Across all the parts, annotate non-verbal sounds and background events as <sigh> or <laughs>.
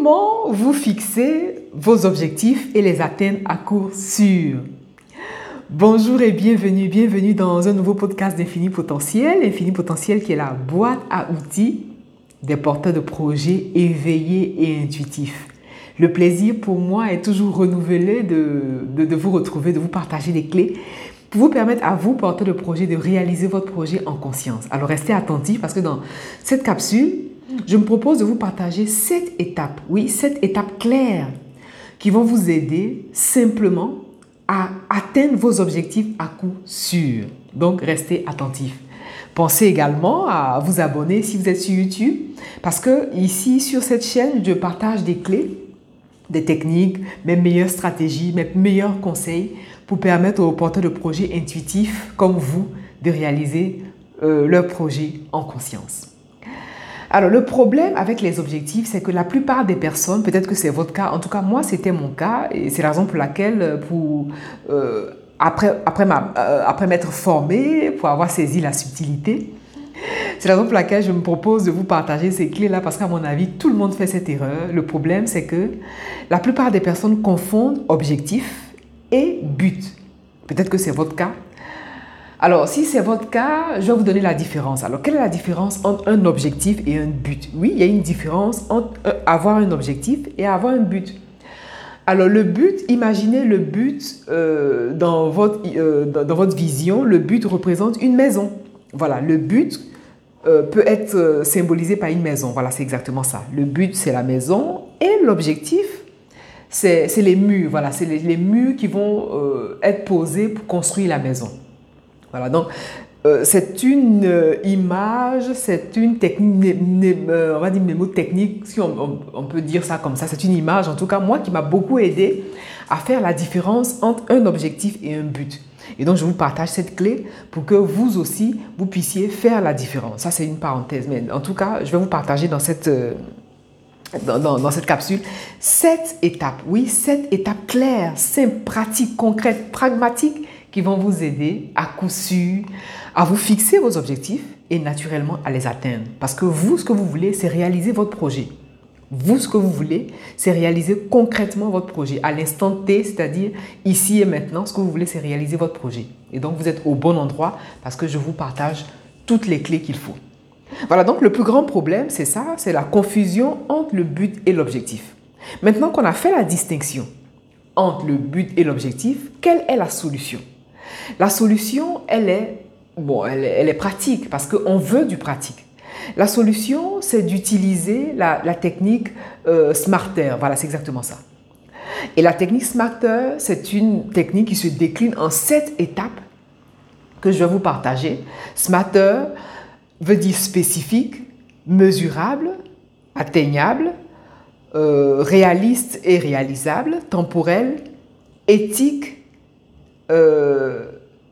Comment vous fixez vos objectifs et les atteindre à court sûr? Bonjour et bienvenue, bienvenue dans un nouveau podcast d'Infini Potentiel. Infini Potentiel qui est la boîte à outils des porteurs de projets éveillés et intuitifs. Le plaisir pour moi est toujours renouvelé de, de, de vous retrouver, de vous partager des clés pour vous permettre à vous, porteurs de projet, de réaliser votre projet en conscience. Alors restez attentifs parce que dans cette capsule, je me propose de vous partager sept étapes, oui, sept étapes claires qui vont vous aider simplement à atteindre vos objectifs à coup sûr. Donc, restez attentifs. Pensez également à vous abonner si vous êtes sur YouTube, parce que ici, sur cette chaîne, je partage des clés, des techniques, mes meilleures stratégies, mes meilleurs conseils pour permettre aux porteurs de projets intuitifs comme vous de réaliser euh, leur projet en conscience. Alors le problème avec les objectifs, c'est que la plupart des personnes, peut-être que c'est votre cas, en tout cas moi c'était mon cas, et c'est la raison pour laquelle, euh, pour, euh, après, après, ma, euh, après m'être formée, pour avoir saisi la subtilité, <laughs> c'est la raison pour laquelle je me propose de vous partager ces clés-là, parce qu'à mon avis, tout le monde fait cette erreur. Le problème, c'est que la plupart des personnes confondent objectif et but. Peut-être que c'est votre cas, alors, si c'est votre cas, je vais vous donner la différence. Alors, quelle est la différence entre un objectif et un but? Oui, il y a une différence entre euh, avoir un objectif et avoir un but. Alors, le but, imaginez le but euh, dans, votre, euh, dans, votre vision, le but représente une maison. Voilà, le but peut être symbolisé par une maison. Voilà, c'est exactement ça. Le but, c'est la maison et l'objectif, c'est les murs. Voilà, c'est les, les, murs qui vont être posés pour construire la maison. Voilà, donc euh, c'est une euh, image, c'est une technique, euh, on va dire technique, si on, on, peut dire ça comme ça, c'est une image en tout cas, moi qui m'a beaucoup aidé à faire la différence entre un objectif et un but. Et donc je vous partage cette clé pour que vous aussi, vous puissiez faire la différence. Ça c'est une parenthèse, mais en tout cas, je vais vous partager dans cette... Dans, dans, dans, cette capsule, sept étapes, oui, sept étapes claires, simples, pratiques, concrètes, pragmatiques qui vont vous aider à coup sûr à vous fixer vos objectifs et naturellement à les atteindre. Parce que vous, ce que vous voulez, c'est réaliser votre projet. Vous, ce que vous voulez, c'est réaliser concrètement votre projet à l'instant T, c'est-à-dire ici et maintenant, ce que vous voulez, c'est réaliser votre projet. Et donc, vous êtes au bon endroit parce que je vous partage toutes les clés qu'il faut. Voilà, donc le plus grand problème, c'est ça, c'est la confusion entre le but et l'objectif. Maintenant qu'on a fait la distinction entre le but et l'objectif, quelle est la solution? La solution, elle est, bon, elle est, pratique parce qu'on veut du pratique. La solution, c'est d'utiliser la, technique euh, Smarter. Voilà, c'est exactement ça. Et la technique Smarter, c'est une technique qui se décline en sept étapes que je vais vous partager. Smarter veut dire spécifique, mesurable, atteignable, euh, réaliste et réalisable, temporel, éthique,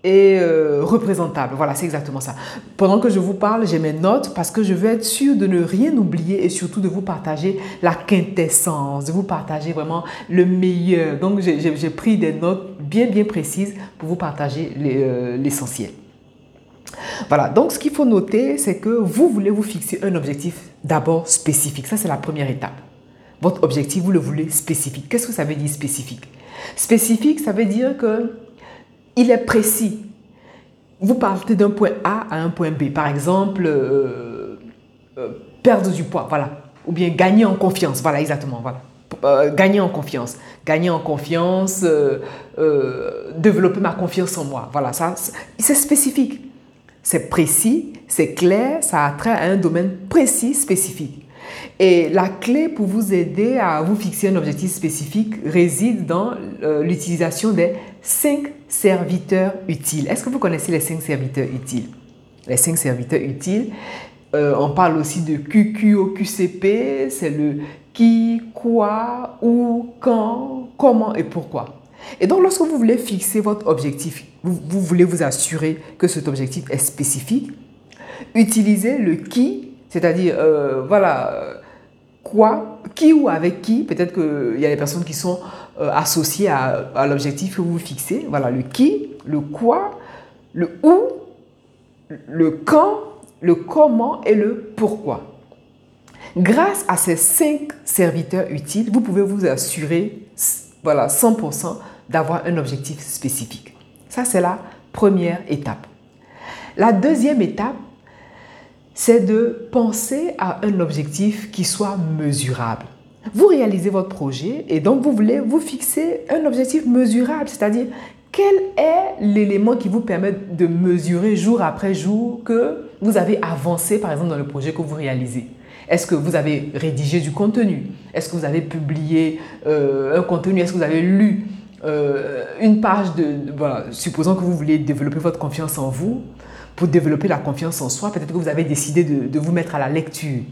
et euh, représentable. Voilà, c'est exactement ça. Pendant que je vous parle, j'ai mes notes parce que je veux être sûre de ne rien oublier et surtout de vous partager la quintessence, de vous partager vraiment le meilleur. Donc, j'ai pris des notes bien, bien précises pour vous partager euh, l'essentiel. voilà, donc ce qu'il faut noter, c'est que vous voulez vous fixer un objectif d'abord spécifique. Ça, c'est la première étape. Votre objectif, vous le voulez spécifique. Qu'est-ce que ça veut dire spécifique? Spécifique, ça veut dire que il est précis. Vous partez d'un point A à un point B. Par exemple, euh, euh, perdre du poids, voilà. Ou bien gagner en confiance, voilà, exactement, voilà. Euh, gagner en confiance. Gagner en confiance, développer ma confiance en moi. Voilà, ça, c'est spécifique. C'est précis, c'est clair, ça a trait à un domaine précis, spécifique. Et la clé pour vous aider à vous fixer un objectif spécifique réside dans l'utilisation des cinq serviteurs utiles. Est-ce que vous connaissez les cinq serviteurs utiles? Les cinq serviteurs utiles, euh, on parle aussi de QQ au QCP, c'est le qui, quoi, où, quand, comment et pourquoi. Et donc, lorsque vous voulez fixer votre objectif, vous, vous voulez vous assurer que cet objectif est spécifique, utilisez le qui, c'est-à-dire, euh, voilà, qui ou avec qui. Peut-être qu'il y a des personnes qui sont euh, associées à, l'objectif que vous fixez. Voilà, le qui, le quoi, le où, le quand, le comment et le pourquoi. Grâce à ces cinq serviteurs utiles, vous pouvez vous assurer, voilà, 100% d'avoir un objectif spécifique. Ça, c'est la première étape. La deuxième étape, c'est de penser à un objectif qui soit mesurable. Vous réalisez votre projet et donc vous voulez vous fixer un objectif mesurable, c'est-à-dire quel est l'élément qui vous permet de mesurer jour après jour que vous avez avancé, par exemple, dans le projet que vous réalisez? Est-ce que vous avez rédigé du contenu? Est-ce que vous avez publié euh, un contenu? Est-ce que vous avez lu euh, une page de... supposons que vous voulez développer votre confiance en vous. Pour développer la confiance en soi, peut-être que vous avez décidé de, vous mettre à la lecture.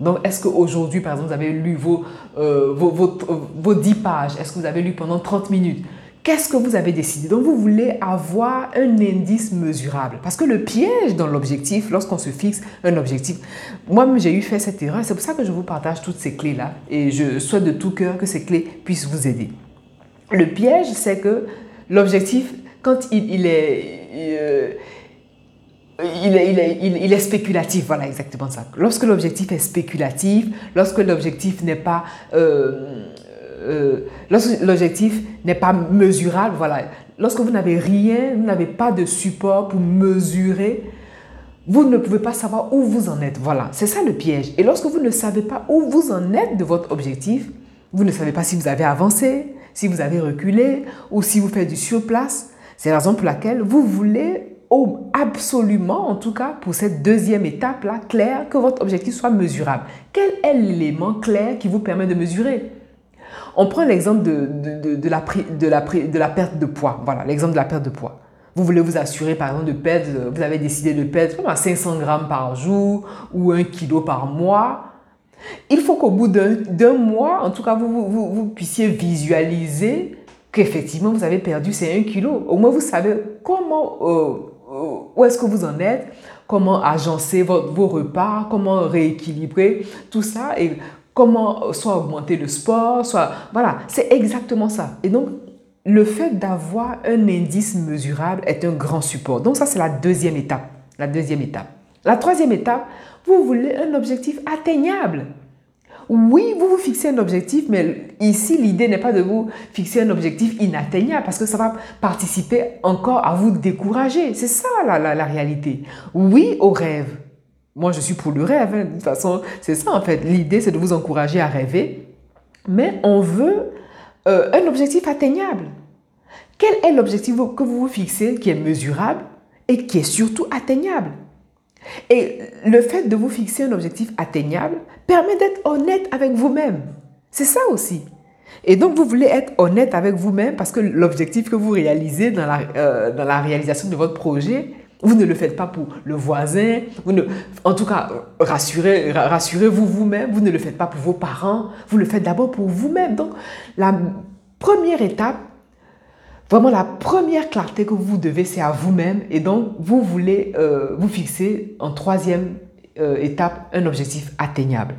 Donc, est-ce qu'aujourd'hui, par exemple, vous avez lu vos, euh, vos, vos, vos 10 pages? Est-ce que vous avez lu pendant 30 minutes? Qu'est-ce que vous avez décidé? Donc, vous voulez avoir un indice mesurable. Parce que le piège dans l'objectif, lorsqu'on se fixe un objectif, moi-même, j'ai eu fait cette erreur. C'est pour ça que je vous partage toutes ces clés-là. Et je souhaite de tout cœur que ces clés puissent vous aider. Le piège, c'est que l'objectif, quand il, est... Euh, il est, il, est, spéculatif, voilà exactement ça. Lorsque l'objectif est spéculatif, lorsque l'objectif n'est pas euh, euh, lorsque l'objectif n'est pas mesurable, voilà, lorsque vous n'avez rien, vous n'avez pas de support pour mesurer, vous ne pouvez pas savoir où vous en êtes. Voilà, c'est ça le piège. Et lorsque vous ne savez pas où vous en êtes de votre objectif, vous ne savez pas si vous avez avancé, si vous avez reculé ou si vous faites du surplace. C'est la raison pour laquelle vous voulez absolument, en tout cas pour cette deuxième étape-là, clair, que votre objectif soit mesurable. Quel est l'élément clair qui vous permet de mesurer? On prend l'exemple de, de, la, de, la, de la perte de poids. Voilà, l'exemple de la perte de poids. Vous voulez vous assurer, par exemple, de perdre, vous avez décidé de perdre 500 grammes par jour ou 1 kilo par mois. Il faut qu'au bout d'un mois, en tout cas, vous, vous, puissiez visualiser qu'effectivement, vous avez perdu ces 1 kilo. Au moins, vous savez comment, euh, où est-ce que vous en êtes, comment agencer vos repas, comment rééquilibrer tout ça? Et comment soit augmenter le sport, soit... Voilà, c'est exactement ça. Et donc, le fait d'avoir un indice mesurable est un grand support. Donc ça, c'est deuxième étape. La deuxième étape. La troisième étape, vous voulez un objectif atteignable. Oui, vous vous fixez un objectif, mais ici, l'idée n'est pas de vous fixer un objectif inatteignable parce que ça va participer encore à vous décourager. C'est ça la, la réalité. Oui au rêve, moi, je suis pour le rêve. Hein. De toute façon, c'est ça en fait. L'idée, c'est de vous encourager à rêver. Mais on veut euh, un objectif atteignable. Quel est l'objectif que vous vous fixez qui est mesurable et qui est surtout atteignable? Et le fait de vous fixer un objectif atteignable permet d'être honnête avec vous-même. C'est ça aussi. Et donc, vous voulez être honnête avec vous-même parce que l'objectif que vous réalisez dans la, euh, dans la réalisation de votre projet, vous ne le faites pas pour le voisin. Vous ne, en tout cas, rassurez, rassurez-vous vous-même. Vous ne le faites pas pour vos parents. Vous le faites d'abord pour vous-même. Donc, la première étape, vraiment la première clarté que vous devez, c'est à vous-même. Et donc, vous voulez euh, vous fixer en troisième euh, étape un objectif atteignable.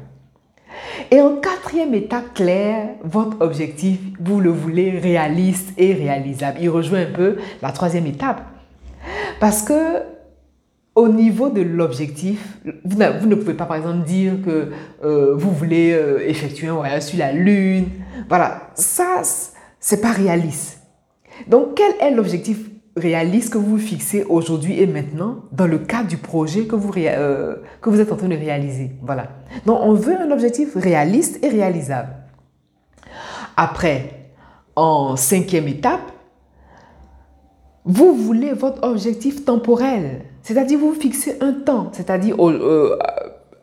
Et en quatrième étape claire, votre objectif, vous le voulez réaliste et réalisable. Il rejoint un peu la troisième étape. Parce que au niveau de l'objectif, vous, ne pouvez pas par exemple dire que euh, vous voulez effectuer un voyage sur la Lune. Voilà, ça, c'est pas réaliste. Donc, quel est l'objectif réaliste que vous fixez aujourd'hui et maintenant dans le cadre du projet que vous, euh, que vous êtes en train de réaliser? Voilà. Donc, on veut un objectif réaliste et réalisable. Après, en cinquième étape, vous voulez votre objectif temporel, c'est-à-dire vous fixez un temps, c'est-à-dire euh,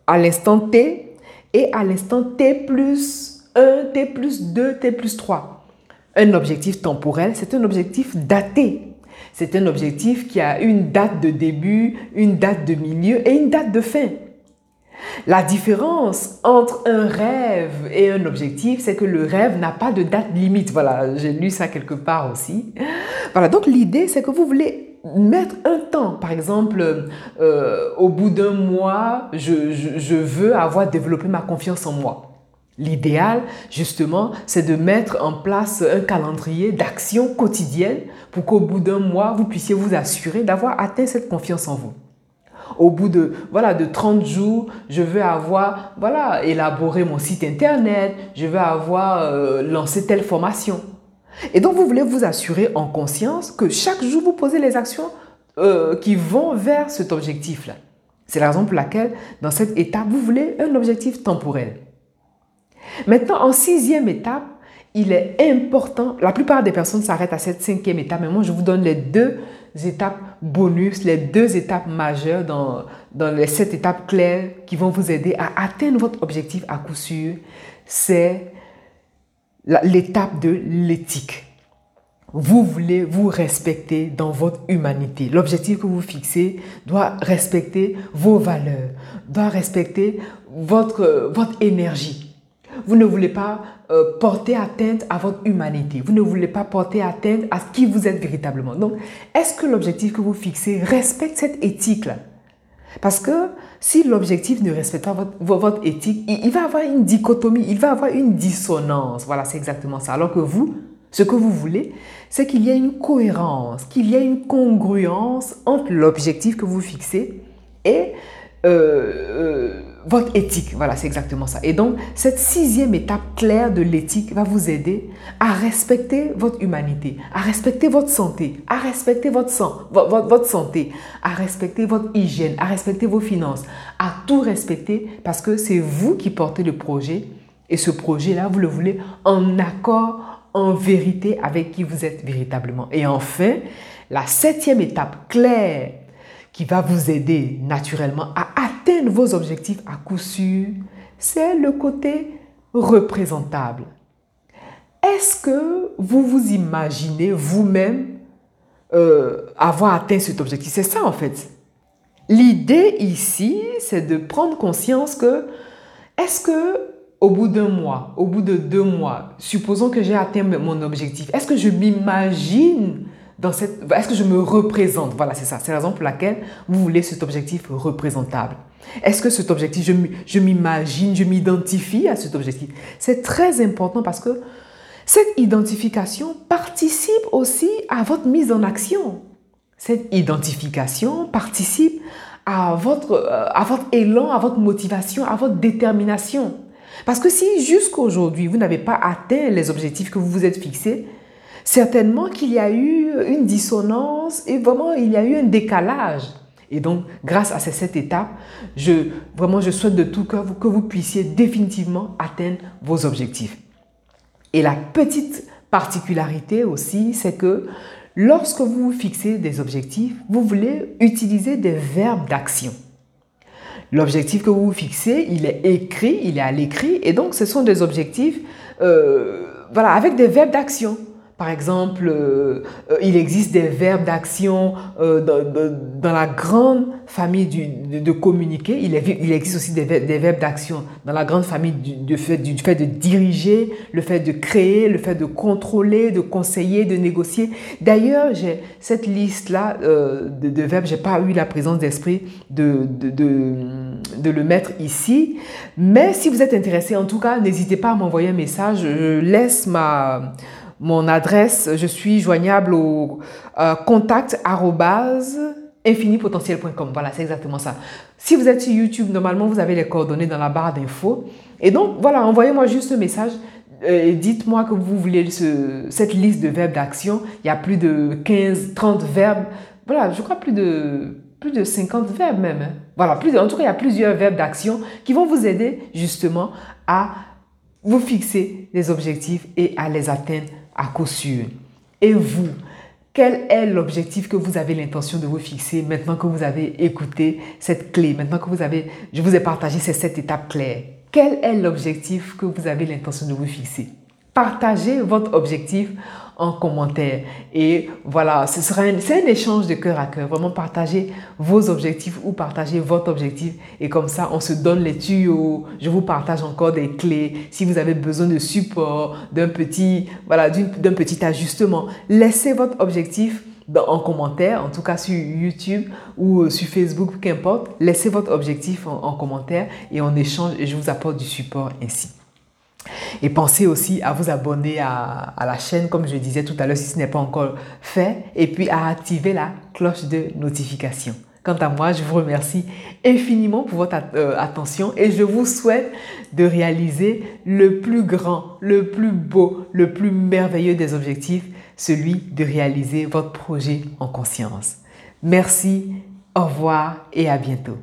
à l'instant T et à l'instant T plus 1, T plus 2, T plus 3. Un objectif temporel, c'est un objectif daté. C'est un objectif qui a une date de début, une date de milieu et une date de fin. La différence entre un rêve et un objectif, c'est que le rêve n'a pas de date limite. Voilà, j'ai lu ça quelque part aussi. Voilà, donc l'idée, c'est que vous voulez mettre un temps. Par exemple, euh, au bout d'un mois, je, je veux avoir développé ma confiance en moi. L'idéal, justement, c'est de mettre en place un calendrier d'action quotidienne pour qu'au bout d'un mois, vous puissiez vous assurer d'avoir atteint cette confiance en vous. Au bout de, voilà, de 30 jours, je veux avoir, voilà, élaboré mon site internet, je veux avoir euh, lancé telle formation. Et donc, vous voulez vous assurer en conscience que chaque jour, vous posez les actions euh, qui vont vers cet objectif-là. C'est la raison pour laquelle, dans cette étape, vous voulez un objectif temporel. Maintenant, en sixième étape, il est important, la plupart des personnes s'arrêtent à cette cinquième étape, mais moi je vous donne les deux étapes bonus, les deux étapes majeures dans, dans les sept étapes claires qui vont vous aider à atteindre votre objectif à coup sûr. C'est l'étape de l'éthique. Vous voulez vous respecter dans votre humanité. L'objectif que vous fixez doit respecter vos valeurs, doit respecter votre, votre énergie. Vous ne voulez pas euh, porter atteinte à votre humanité. Vous ne voulez pas porter atteinte à qui vous êtes véritablement. Donc, est-ce que l'objectif que vous fixez respecte cette éthique-là? Parce que si l'objectif ne respecte pas votre, éthique, il, il, va avoir une dichotomie, il va avoir une dissonance. Voilà, c'est exactement ça. Alors que vous, ce que vous voulez, c'est qu'il y ait une cohérence, qu'il y ait une congruence entre l'objectif que vous fixez et euh, euh, votre éthique. Voilà, c'est exactement ça. Et donc, cette sixième étape claire de l'éthique va vous aider à respecter votre humanité, à respecter votre santé, à respecter votre, sang, votre, santé, à respecter votre hygiène, à respecter vos finances, à tout respecter parce que c'est vous qui portez le projet. Et ce projet-là, vous le voulez en accord, en vérité avec qui vous êtes véritablement. Et enfin, la septième étape claire qui va vous aider naturellement à atteindre vos objectifs à coup sûr, c'est le côté représentable. Est-ce que vous vous imaginez vous-même euh, avoir atteint cet objectif? C'est ça en fait. L'idée ici, c'est de prendre conscience que est-ce que au bout d'un mois, au bout de deux mois, supposons que j'ai atteint mon objectif, est-ce que je m'imagine cette... Est-ce que je me représente? Voilà, c'est ça. C'est la raison pour laquelle vous voulez cet objectif représentable. Est-ce que cet objectif, je m'imagine, je m'identifie à cet objectif? C'est très important parce que cette identification participe aussi à votre mise en action. Cette identification participe à votre, euh, à votre élan, à votre motivation, à votre détermination. Parce que si jusqu'aujourd'hui, vous n'avez pas atteint les objectifs que vous vous êtes fixés, certainement qu'il y a eu une dissonance et vraiment il y a eu un décalage. Et donc, grâce à ces sept je, vraiment, je souhaite de tout cœur que vous puissiez définitivement atteindre vos objectifs. Et la petite particularité aussi, c'est que lorsque vous vous fixez des objectifs, vous voulez utiliser des verbes d'action. L'objectif que vous vous fixez, il est écrit, il est à l'écrit, et donc ce sont des objectifs euh, voilà, avec des verbes d'action. Par exemple, euh, euh, il existe des verbes d'action euh, dans, la grande famille de, communiquer. Il, existe aussi des, verbes d'action dans la grande famille du, fait, du, de diriger, le fait de créer, le fait de contrôler, de conseiller, de négocier. D'ailleurs, j'ai cette liste-là de, de, verbes, j'ai pas eu la présence d'esprit de, de, le mettre ici. Mais si vous êtes intéressé, en tout cas, n'hésitez pas à m'envoyer un message. Je laisse ma mon adresse, je suis joignable au euh, contact infinipotentiel.com. Voilà, c'est exactement ça. Si vous êtes sur YouTube, normalement, vous avez les coordonnées dans la barre d'infos. Et donc, voilà, envoyez-moi juste un message euh, dites-moi que vous voulez cette liste de verbes d'action. Il y a plus de 15, 30 verbes. Voilà, je crois plus de, plus de 50 verbes même. Hein. Voilà, plus en tout cas, il y a plusieurs verbes d'action qui vont vous aider justement à vous fixer des objectifs et à les atteindre à coup sûr. Et vous, quel est l'objectif que vous avez l'intention de vous fixer maintenant que vous avez écouté cette clé, maintenant que vous avez, je vous ai partagé ces sept étapes claires? Quel est l'objectif que vous avez l'intention de vous fixer? Partagez votre objectif en commentaire. Et voilà, ce sera c'est un échange de cœur à cœur. Vraiment partager vos objectifs ou partager votre objectif. Et comme ça, on se donne les tuyaux. Je vous partage encore des clés. Si vous avez besoin de support, d'un petit, voilà, d'un petit ajustement, laissez votre objectif en commentaire, en tout cas sur YouTube ou euh, sur Facebook, qu'importe. Laissez votre objectif en, en commentaire et on échange et je vous apporte du support ainsi. Et pensez aussi à vous abonner à, la chaîne, comme je disais tout à l'heure, si ce n'est pas encore fait, et puis à activer la cloche de notification. Quant à moi, je vous remercie infiniment pour votre euh, attention et je vous souhaite de réaliser le plus grand, le plus beau, le plus merveilleux des objectifs, celui de réaliser votre projet en conscience. Merci, au revoir et à bientôt.